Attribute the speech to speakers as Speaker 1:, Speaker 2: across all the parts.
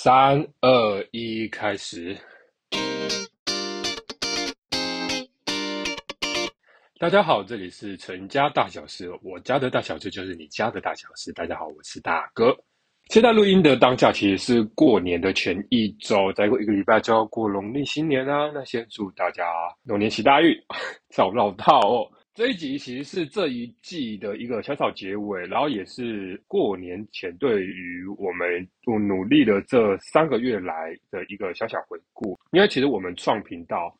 Speaker 1: 三二一，开始！大家好，这里是陈家大小事，我家的大小事就是你家的大小事。大家好，我是大哥。现在录音的当下，其实是过年的前一周，再过一个礼拜就要过农历新年啦。那先祝大家龙年行大运，找不到套哦。这一集其实是这一季的一个小小结尾，然后也是过年前对于我们努力的这三个月来的一个小小回顾。因为其实我们创频道，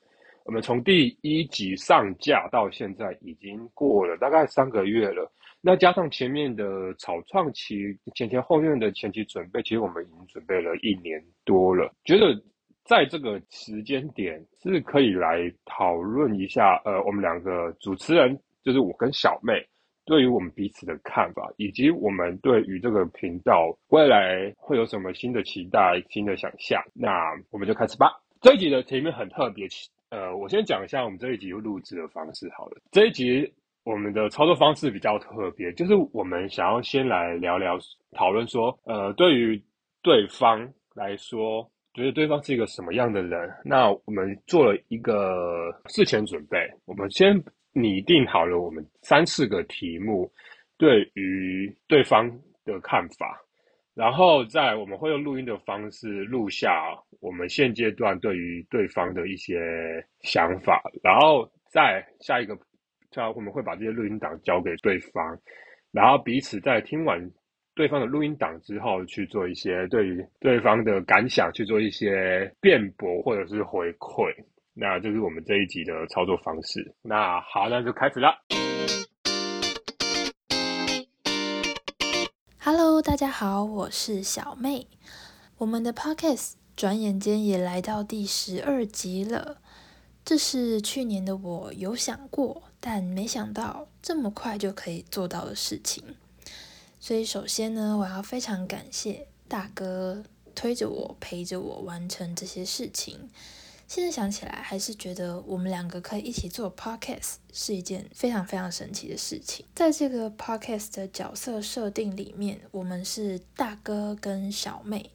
Speaker 1: 我们从第一集上架到现在已经过了大概三个月了。那加上前面的草创期、前前后面的前期准备，其实我们已经准备了一年多了，觉得。在这个时间点是可以来讨论一下，呃，我们两个主持人就是我跟小妹对于我们彼此的看法，以及我们对于这个频道未来会有什么新的期待、新的想象。那我们就开始吧。这一集的题目很特别，呃，我先讲一下我们这一集录制的方式好了。这一集我们的操作方式比较特别，就是我们想要先来聊聊讨论说，呃，对于对方来说。觉得对方是一个什么样的人？那我们做了一个事前准备，我们先拟定好了我们三四个题目，对于对方的看法，然后再我们会用录音的方式录下我们现阶段对于对方的一些想法，然后再下一个，这我们会把这些录音档交给对方，然后彼此在听完。对方的录音档之后，去做一些对于对方的感想，去做一些辩驳或者是回馈。那这是我们这一集的操作方式。那好，那就开始了。
Speaker 2: Hello，大家好，我是小妹。我们的 Podcast 转眼间也来到第十二集了。这是去年的我有想过，但没想到这么快就可以做到的事情。所以，首先呢，我要非常感谢大哥推着我、陪着我完成这些事情。现在想起来，还是觉得我们两个可以一起做 podcast 是一件非常非常神奇的事情。在这个 podcast 的角色设定里面，我们是大哥跟小妹。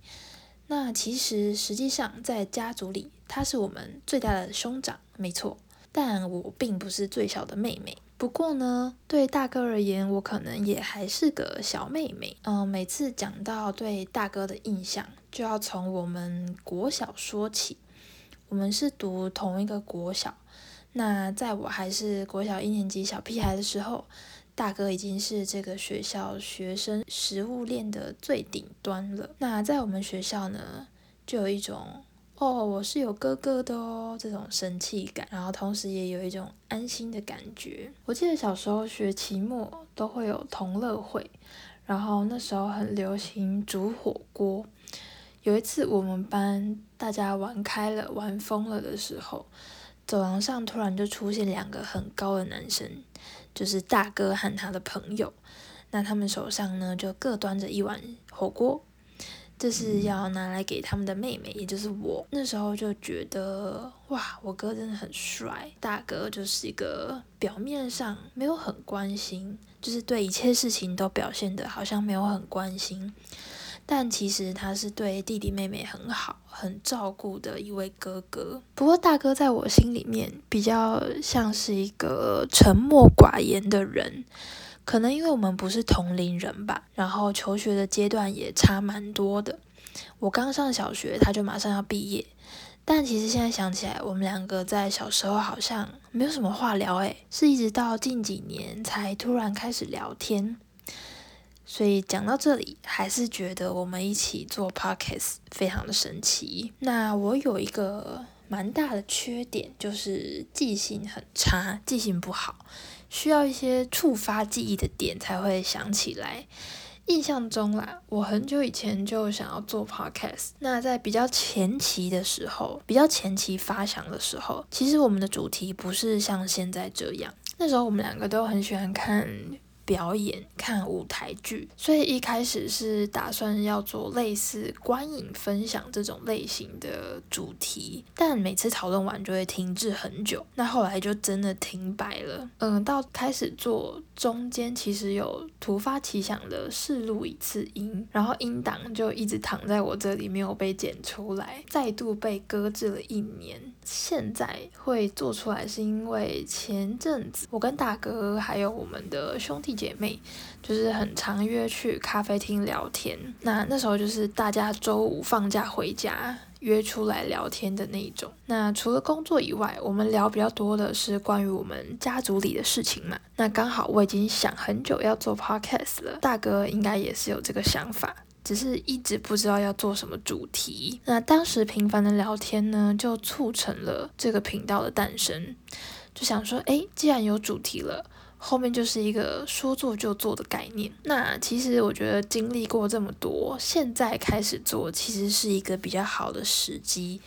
Speaker 2: 那其实实际上在家族里，他是我们最大的兄长，没错。但我并不是最小的妹妹。不过呢，对大哥而言，我可能也还是个小妹妹。嗯，每次讲到对大哥的印象，就要从我们国小说起。我们是读同一个国小。那在我还是国小一年级小屁孩的时候，大哥已经是这个学校学生食物链的最顶端了。那在我们学校呢，就有一种。哦，我是有哥哥的哦，这种生气感，然后同时也有一种安心的感觉。我记得小时候学期末都会有同乐会，然后那时候很流行煮火锅。有一次我们班大家玩开了、玩疯了的时候，走廊上突然就出现两个很高的男生，就是大哥和他的朋友。那他们手上呢，就各端着一碗火锅。这是要拿来给他们的妹妹，也就是我。那时候就觉得，哇，我哥真的很帅。大哥就是一个表面上没有很关心，就是对一切事情都表现得好像没有很关心，但其实他是对弟弟妹妹很好、很照顾的一位哥哥。不过大哥在我心里面比较像是一个沉默寡言的人。可能因为我们不是同龄人吧，然后求学的阶段也差蛮多的。我刚上小学，他就马上要毕业。但其实现在想起来，我们两个在小时候好像没有什么话聊，诶，是一直到近几年才突然开始聊天。所以讲到这里，还是觉得我们一起做 podcast 非常的神奇。那我有一个蛮大的缺点，就是记性很差，记性不好。需要一些触发记忆的点才会想起来。印象中啦，我很久以前就想要做 podcast。那在比较前期的时候，比较前期发想的时候，其实我们的主题不是像现在这样。那时候我们两个都很喜欢看表演、看舞台剧，所以一开始是打算要做类似观影分享这种类型的主题，但每次讨论完就会停滞很久，那后来就真的停摆了。嗯，到开始做中间，其实有突发奇想的试录一次音，然后音档就一直躺在我这里没有被剪出来，再度被搁置了一年。现在会做出来，是因为前阵子我跟大哥还有我们的兄弟姐妹，就是很常约去咖啡厅聊天。那那时候就是大家周五放假回家约出来聊天的那一种。那除了工作以外，我们聊比较多的是关于我们家族里的事情嘛。那刚好我已经想很久要做 podcast 了，大哥应该也是有这个想法。只是一直不知道要做什么主题。那当时频繁的聊天呢，就促成了这个频道的诞生。就想说，诶，既然有主题了，后面就是一个说做就做的概念。那其实我觉得经历过这么多，现在开始做，其实是一个比较好的时机。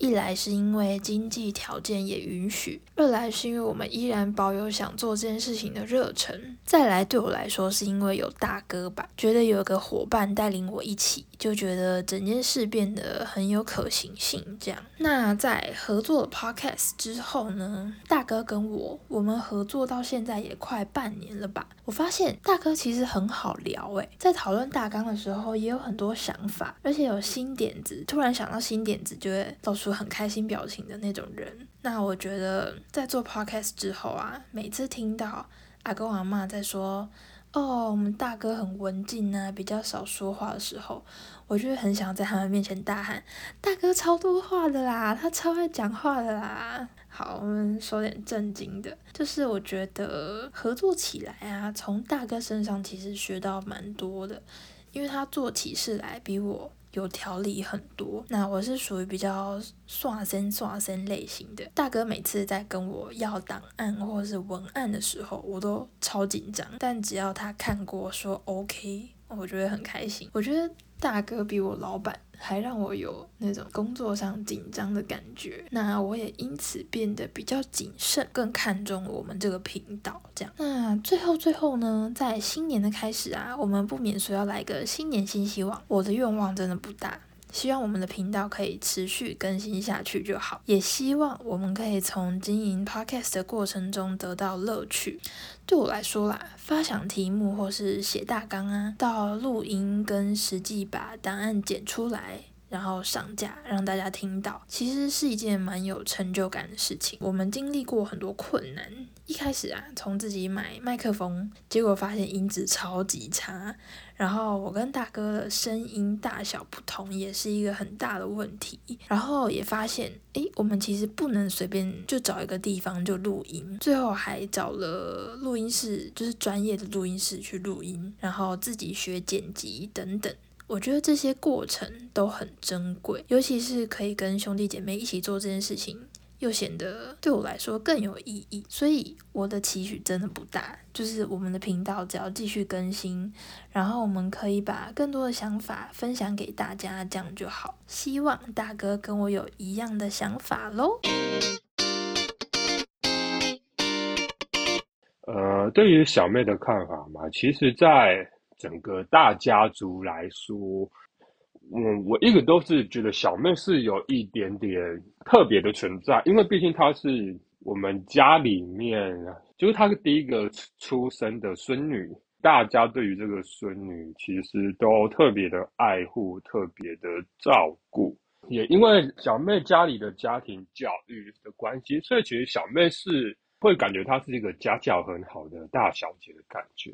Speaker 2: 一来是因为经济条件也允许，二来是因为我们依然保有想做这件事情的热忱，再来对我来说是因为有大哥吧，觉得有个伙伴带领我一起，就觉得整件事变得很有可行性。这样，那在合作了 Podcast 之后呢，大哥跟我，我们合作到现在也快半年了吧。我发现大哥其实很好聊，诶，在讨论大纲的时候也有很多想法，而且有新点子，突然想到新点子就会到处。很开心表情的那种人，那我觉得在做 podcast 之后啊，每次听到阿公阿嬷在说“哦，我们大哥很文静啊，比较少说话”的时候，我就会很想在他们面前大喊：“大哥超多话的啦，他超爱讲话的啦！”好，我们说点正经的，就是我觉得合作起来啊，从大哥身上其实学到蛮多的，因为他做起事来比我。有条理很多，那我是属于比较刷身刷身类型的。大哥每次在跟我要档案或者是文案的时候，我都超紧张，但只要他看过说 OK，我觉得很开心。我觉得。大哥比我老板还让我有那种工作上紧张的感觉，那我也因此变得比较谨慎，更看重我们这个频道。这样，那最后最后呢，在新年的开始啊，我们不免说要来个新年新希望。我的愿望真的不大。希望我们的频道可以持续更新下去就好，也希望我们可以从经营 Podcast 的过程中得到乐趣。对我来说啦，发想题目或是写大纲啊，到录音跟实际把答案剪出来。然后上架让大家听到，其实是一件蛮有成就感的事情。我们经历过很多困难，一开始啊，从自己买麦克风，结果发现音质超级差，然后我跟大哥的声音大小不同，也是一个很大的问题。然后也发现，诶，我们其实不能随便就找一个地方就录音，最后还找了录音室，就是专业的录音室去录音，然后自己学剪辑等等。我觉得这些过程都很珍贵，尤其是可以跟兄弟姐妹一起做这件事情，又显得对我来说更有意义。所以我的期许真的不大，就是我们的频道只要继续更新，然后我们可以把更多的想法分享给大家，这样就好。希望大哥跟我有一样的想法喽。
Speaker 1: 呃，对于小妹的看法嘛，其实，在整个大家族来说，嗯，我一直都是觉得小妹是有一点点特别的存在，因为毕竟她是我们家里面，就是她是第一个出生的孙女，大家对于这个孙女其实都特别的爱护，特别的照顾。也因为小妹家里的家庭教育的关系，所以其实小妹是会感觉她是一个家教很好的大小姐的感觉。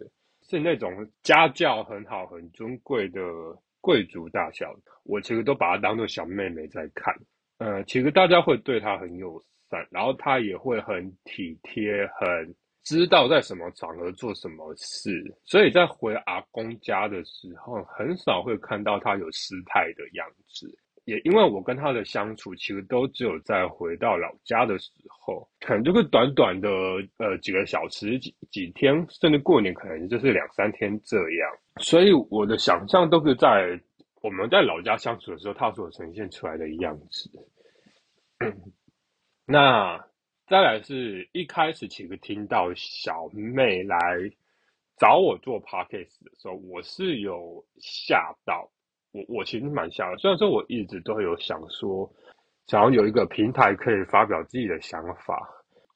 Speaker 1: 是那种家教很好、很尊贵的贵族大小，我其实都把她当做小妹妹在看。呃，其实大家会对她很友善，然后她也会很体贴，很知道在什么场合做什么事。所以在回阿公家的时候，很少会看到她有失态的样子。也因为我跟他的相处，其实都只有在回到老家的时候，可能就是短短的呃几个小时、几几天，甚至过年可能就是两三天这样。所以我的想象都是在我们在老家相处的时候，他所呈现出来的样子。那再来是一开始其实听到小妹来找我做 podcast 的时候，我是有吓到，我我其实蛮想的。虽然说我一直都有想说，想要有一个平台可以发表自己的想法，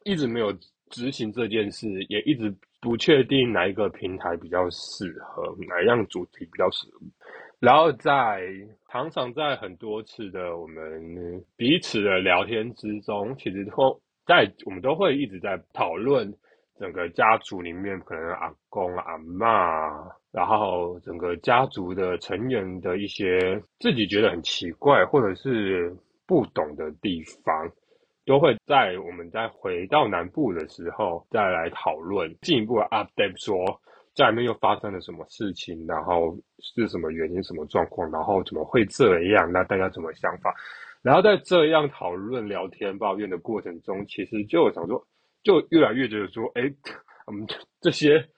Speaker 1: 一直没有执行这件事，也一直不确定哪一个平台比较适合，哪一样主题比较适合。然后在常常在很多次的我们彼此的聊天之中，其实都在我们都会一直在讨论整个家族里面可能阿公阿嬷，然后整个家族的成员的一些自己觉得很奇怪或者是不懂的地方，都会在我们再回到南部的时候再来讨论，进一步 update 说。家里面又发生了什么事情？然后是什么原因、什么状况？然后怎么会这样？那大家怎么想法？然后在这样讨论、聊天、抱怨的过程中，其实就想说，就越来越觉得说，哎，我们这些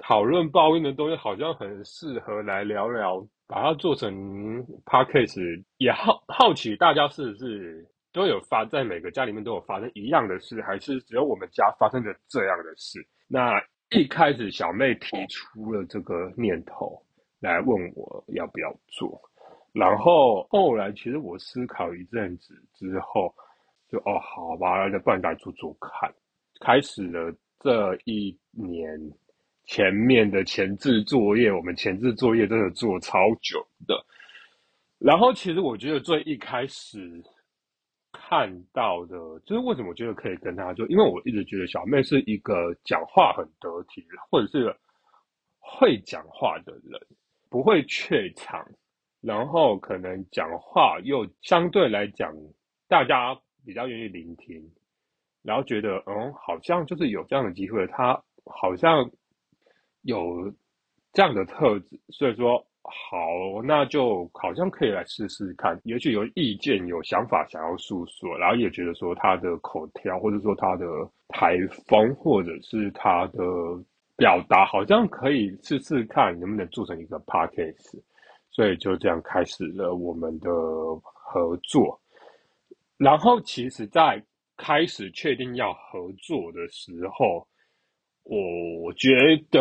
Speaker 1: 讨论、抱怨的东西，好像很适合来聊聊，把它做成 podcast。也好好奇大家是不是都有发在每个家里面都有发生一样的事，还是只有我们家发生的这样的事？那。一开始小妹提出了这个念头来问我要不要做，然后后来其实我思考一阵子之后，就哦好吧，那不然来做做看。开始了这一年前面的前置作业，我们前置作业真的做超久的。然后其实我觉得最一开始。看到的，就是为什么我觉得可以跟他做，因为我一直觉得小妹是一个讲话很得体，或者是会讲话的人，不会怯场，然后可能讲话又相对来讲大家比较愿意聆听，然后觉得嗯，好像就是有这样的机会，他好像有这样的特质，所以说。好，那就好像可以来试试看。也许有意见、有想法想要诉说，然后也觉得说他的口条，或者说他的台风，或者是他的表达，好像可以试试看能不能做成一个 podcast。所以就这样开始了我们的合作。然后，其实，在开始确定要合作的时候，我觉得，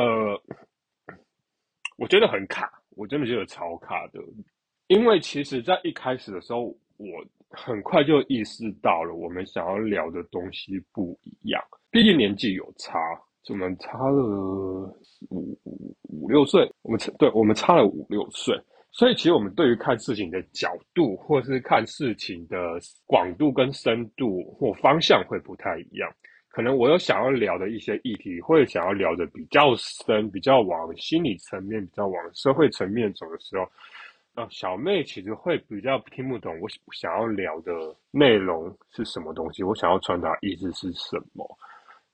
Speaker 1: 我觉得很卡。我真的觉得超卡的，因为其实，在一开始的时候，我很快就意识到了，我们想要聊的东西不一样。毕竟年纪有差，我们差了五五五六岁，我们差对，我们差了五六岁，所以其实我们对于看事情的角度，或是看事情的广度跟深度或方向会不太一样。可能我有想要聊的一些议题，会想要聊的比较深，比较往心理层面，比较往社会层面走的时候，呃，小妹其实会比较听不懂我想要聊的内容是什么东西，我想要传达意思是什么。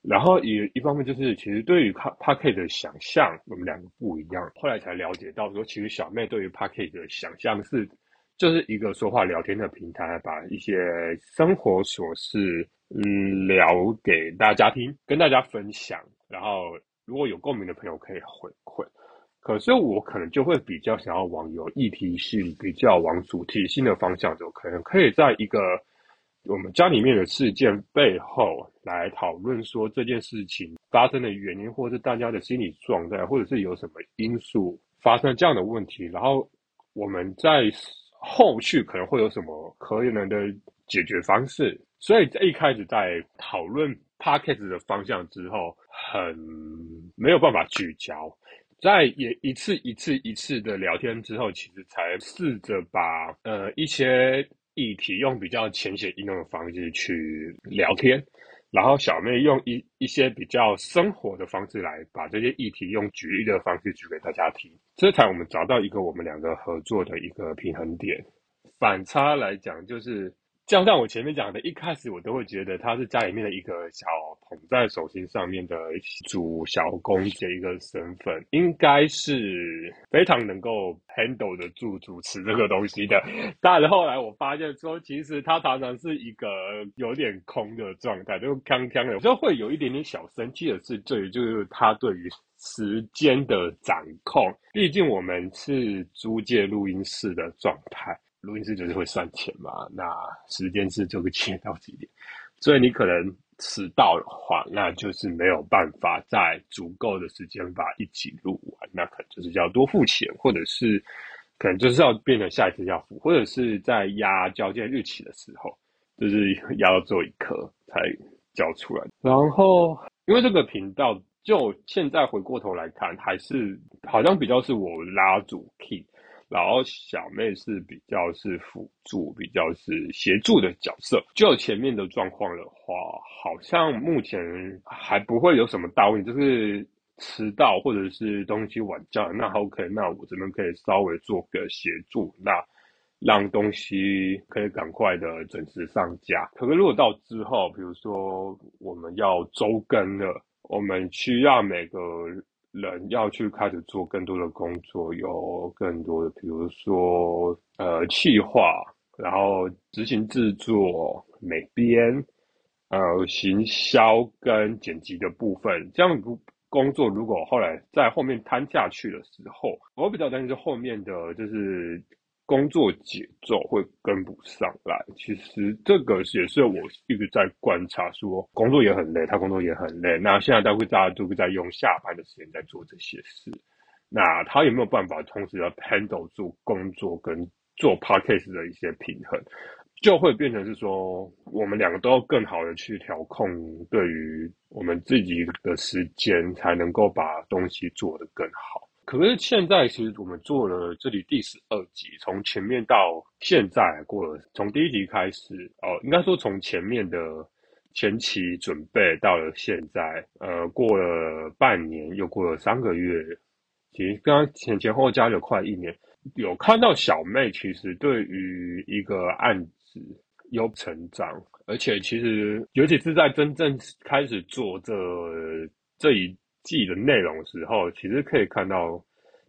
Speaker 1: 然后一一方面就是，其实对于 Podcast 的想象，我们两个不一样。后来才了解到说，其实小妹对于 Pocket 的想象是，就是一个说话聊天的平台，把一些生活琐事。嗯，聊给大家听，跟大家分享。然后，如果有共鸣的朋友可以回馈。可是我可能就会比较想要往有议题性、比较往主题性的方向走，可能可以在一个我们家里面的事件背后来讨论说这件事情发生的原因，或者是大家的心理状态，或者是有什么因素发生这样的问题。然后我们在后续可能会有什么可能的解决方式。所以一开始在讨论 podcast 的方向之后，很没有办法聚焦。在也一次一次一次的聊天之后，其实才试着把呃一些议题用比较浅显易懂的方式去聊天，然后小妹用一一些比较生活的方式来把这些议题用举例的方式举给大家听，这才我们找到一个我们两个合作的一个平衡点。反差来讲就是。就像我前面讲的，一开始我都会觉得他是家里面的一个小捧在手心上面的主小公的一个身份，应该是非常能够 handle 得住主持这个东西的。但是后来我发现说，其实他常常是一个有点空的状态，就锵锵的，就会有一点点小生气的是，对于，就是他对于时间的掌控。毕竟我们是租借录音室的状态。录音室就是会算钱嘛，那时间是就会切到几点，所以你可能迟到的话，那就是没有办法在足够的时间把一集录完，那可能就是要多付钱，或者是可能就是要变成下一次要付，或者是在压交件日期的时候，就是压到最后一刻才交出来。然后因为这个频道，就现在回过头来看，还是好像比较是我拉主 key。然后小妹是比较是辅助，比较是协助的角色。就前面的状况的话，好像目前还不会有什么大问题，就是迟到或者是东西晚交，那 OK，那我这边可以稍微做个协助，那让东西可以赶快的准时上架。可是如果到之后，比如说我们要周更了，我们需要每个。人要去开始做更多的工作，有更多的，比如说呃，企划，然后执行制作、美编，呃，行销跟剪辑的部分，这样工作如果后来在后面摊下去的时候，我比较担心是后面的就是。工作节奏会跟不上来，其实这个也是我一直在观察，说工作也很累，他工作也很累。那现在大概大家都在用下班的时间在做这些事，那他有没有办法同时要 handle 住工作跟做 podcast 的一些平衡，就会变成是说，我们两个都要更好的去调控，对于我们自己的时间，才能够把东西做得更好。可是现在，其实我们做了这里第十二集，从前面到现在过了，从第一集开始哦，应该说从前面的前期准备到了现在，呃，过了半年，又过了三个月，其实刚刚前前后加了快一年，有看到小妹其实对于一个案子有成长，而且其实尤其是在真正开始做这这一。记的内容的时候，其实可以看到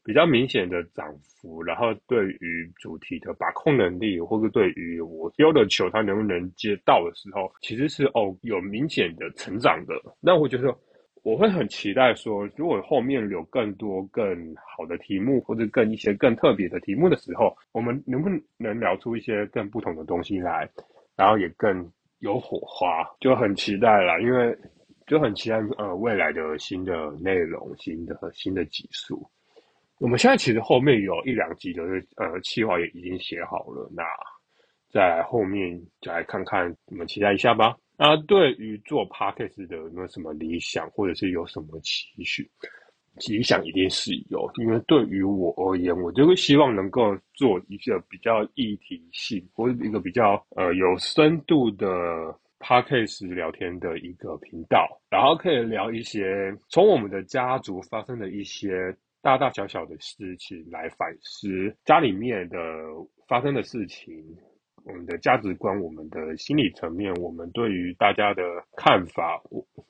Speaker 1: 比较明显的涨幅，然后对于主题的把控能力，或者对于我丢的球他能不能接到的时候，其实是哦有明显的成长的。那我觉得我会很期待说，如果后面有更多更好的题目，或者更一些更特别的题目的时候，我们能不能聊出一些更不同的东西来，然后也更有火花，就很期待啦，因为。就很期待呃未来的新的内容、新的新的集数。我们现在其实后面有一两集的呃企划也已经写好了，那在后面就来看看，我们期待一下吧。那对于做 Podcast 的有没有什么理想，或者是有什么期许？理想一定是有，因为对于我而言，我就会希望能够做一个比较议题性，或者一个比较呃有深度的。Podcast 聊天的一个频道，然后可以聊一些从我们的家族发生的一些大大小小的事情来反思家里面的发生的事情，我们的价值观，我们的心理层面，我们对于大家的看法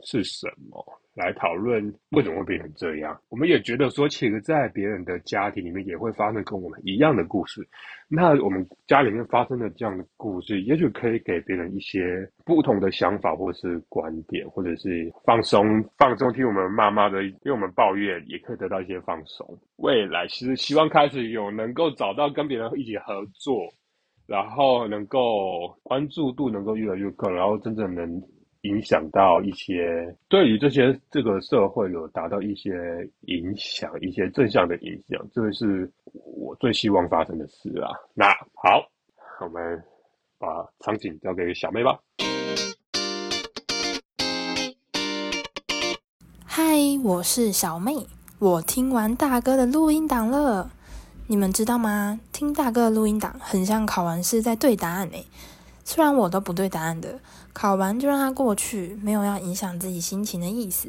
Speaker 1: 是什么？来讨论为什么会变成这样，我们也觉得说，其实，在别人的家庭里面也会发生跟我们一样的故事。那我们家里面发生的这样的故事，也许可以给别人一些不同的想法，或是观点，或者是放松放松听我们妈妈的，听我们抱怨，也可以得到一些放松。未来其实希望开始有能够找到跟别人一起合作，然后能够关注度能够越来越高，然后真正能。影响到一些，对于这些这个社会有达到一些影响，一些正向的影响，这个是我最希望发生的事啊。那好，我们把场景交给小妹吧。
Speaker 2: 嗨，我是小妹，我听完大哥的录音档了。你们知道吗？听大哥的录音档很像考完试在对答案诶。虽然我都不对答案的。考完就让它过去，没有要影响自己心情的意思。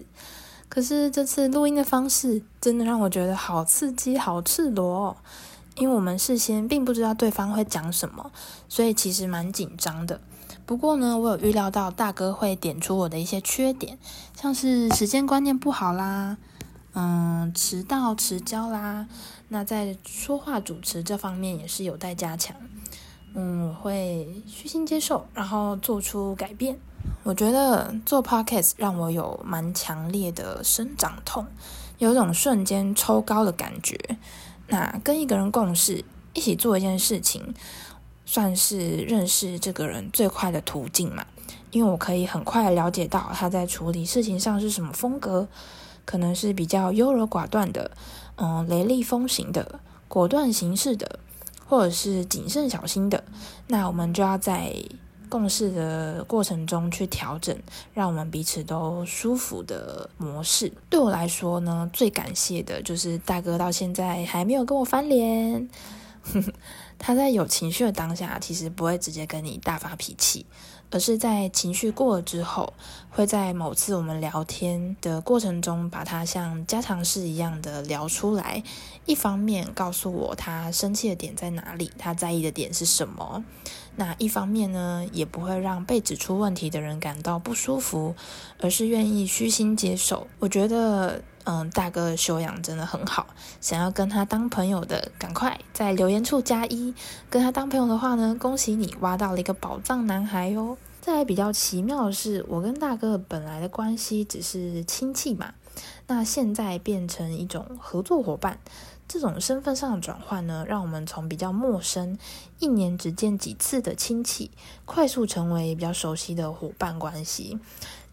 Speaker 2: 可是这次录音的方式真的让我觉得好刺激、好赤裸哦，因为我们事先并不知道对方会讲什么，所以其实蛮紧张的。不过呢，我有预料到大哥会点出我的一些缺点，像是时间观念不好啦，嗯，迟到迟交啦。那在说话主持这方面也是有待加强。嗯，我会虚心接受，然后做出改变。我觉得做 podcast 让我有蛮强烈的生长痛，有种瞬间抽高的感觉。那跟一个人共事，一起做一件事情，算是认识这个人最快的途径嘛。因为我可以很快了解到他在处理事情上是什么风格，可能是比较优柔寡断的，嗯，雷厉风行的，果断行事的，或者是谨慎小心的。那我们就要在共事的过程中去调整，让我们彼此都舒服的模式。对我来说呢，最感谢的就是大哥到现在还没有跟我翻脸。他在有情绪的当下，其实不会直接跟你大发脾气，而是在情绪过了之后，会在某次我们聊天的过程中，把它像家常事一样的聊出来。一方面告诉我他生气的点在哪里，他在意的点是什么。那一方面呢，也不会让被指出问题的人感到不舒服，而是愿意虚心接受。我觉得，嗯，大哥的修养真的很好。想要跟他当朋友的，赶快在留言处加一。跟他当朋友的话呢，恭喜你挖到了一个宝藏男孩哟。再来比较奇妙的是，我跟大哥本来的关系只是亲戚嘛，那现在变成一种合作伙伴。这种身份上的转换呢，让我们从比较陌生、一年只见几次的亲戚，快速成为比较熟悉的伙伴关系，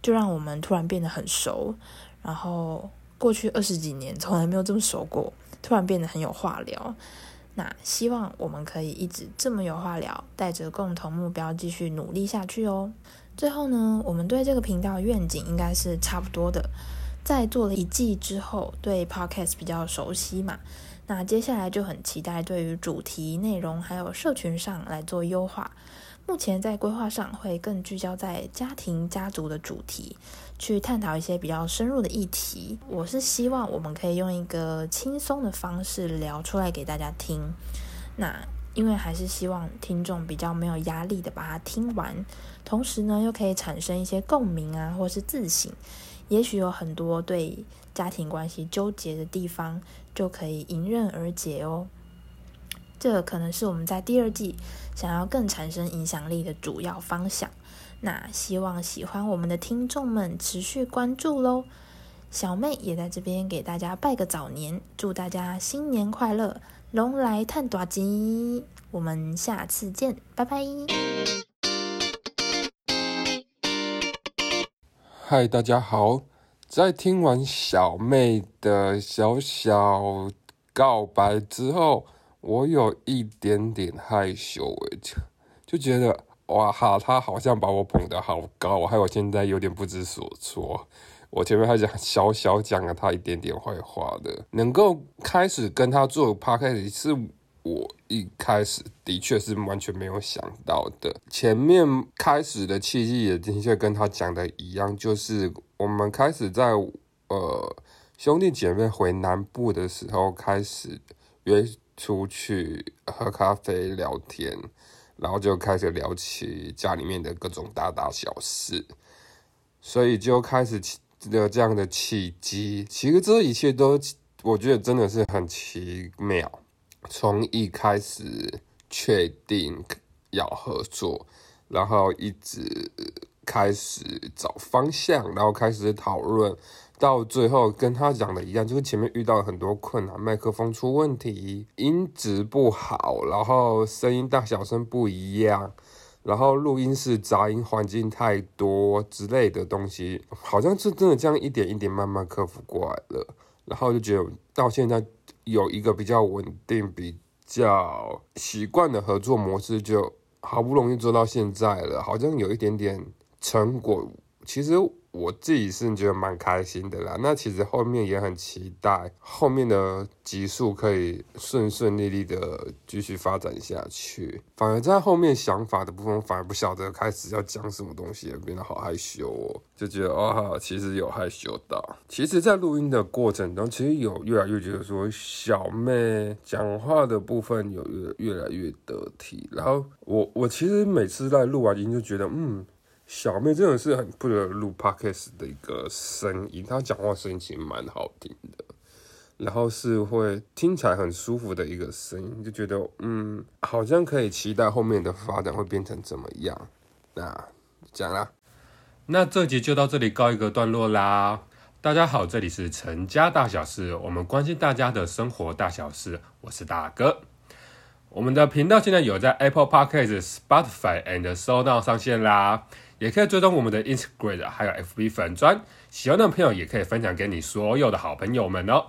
Speaker 2: 就让我们突然变得很熟。然后过去二十几年从来没有这么熟过，突然变得很有话聊。那希望我们可以一直这么有话聊，带着共同目标继续努力下去哦。最后呢，我们对这个频道的愿景应该是差不多的。在做了一季之后，对 Podcast 比较熟悉嘛，那接下来就很期待对于主题内容还有社群上来做优化。目前在规划上会更聚焦在家庭家族的主题，去探讨一些比较深入的议题。我是希望我们可以用一个轻松的方式聊出来给大家听。那因为还是希望听众比较没有压力的把它听完，同时呢又可以产生一些共鸣啊，或是自省。也许有很多对家庭关系纠结的地方，就可以迎刃而解哦。这可能是我们在第二季想要更产生影响力的主要方向。那希望喜欢我们的听众们持续关注喽。小妹也在这边给大家拜个早年，祝大家新年快乐，龙来探大吉。我们下次见，拜拜。
Speaker 3: 嗨，大家好！在听完小妹的小小告白之后，我有一点点害羞诶，就觉得哇哈，他好像把我捧得好高，害我现在有点不知所措。我前面还讲小小讲了他一点点坏话的，能够开始跟他做 podcast 是。我一开始的确是完全没有想到的。前面开始的契机也的确跟他讲的一样，就是我们开始在呃兄弟姐妹回南部的时候，开始约出去喝咖啡聊天，然后就开始聊起家里面的各种大大小事，所以就开始有这样的契机。其实这一切都，我觉得真的是很奇妙。从一开始确定要合作，然后一直开始找方向，然后开始讨论，到最后跟他讲的一样，就是前面遇到了很多困难，麦克风出问题，音质不好，然后声音大小声不一样，然后录音室杂音环境太多之类的东西，好像是真的这样一点一点慢慢克服过来了，然后就觉得到现在。有一个比较稳定、比较习惯的合作模式，就好不容易做到现在了，好像有一点点成果。其实。我自己是觉得蛮开心的啦，那其实后面也很期待后面的集数可以顺顺利利的继续发展下去。反而在后面想法的部分，反而不晓得开始要讲什么东西，变得好害羞哦，就觉得哦，其实有害羞到。其实，在录音的过程中，其实有越来越觉得说小妹讲话的部分有越越来越得体。然后我我其实每次在录完音就觉得嗯。小妹真的是很不得录 podcast 的一个声音，她讲话声音其实蛮好听的，然后是会听起来很舒服的一个声音，就觉得嗯，好像可以期待后面的发展会变成怎么样。那讲啦，那这集就到这里告一个段落啦。大家好，这里是陈家大小事，我们关心大家的生活大小事，我是大哥。我们的频道现在有在 Apple Podcast、Spotify and Sound 上线啦。
Speaker 1: 也可以追踪我们的 Instagram 还有 FB 粉砖。喜欢的朋友也可以分享给你所有的好朋友们哦。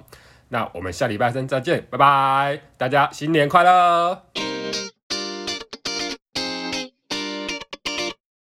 Speaker 1: 那我们下礼拜三再见，拜拜！大家新年快乐！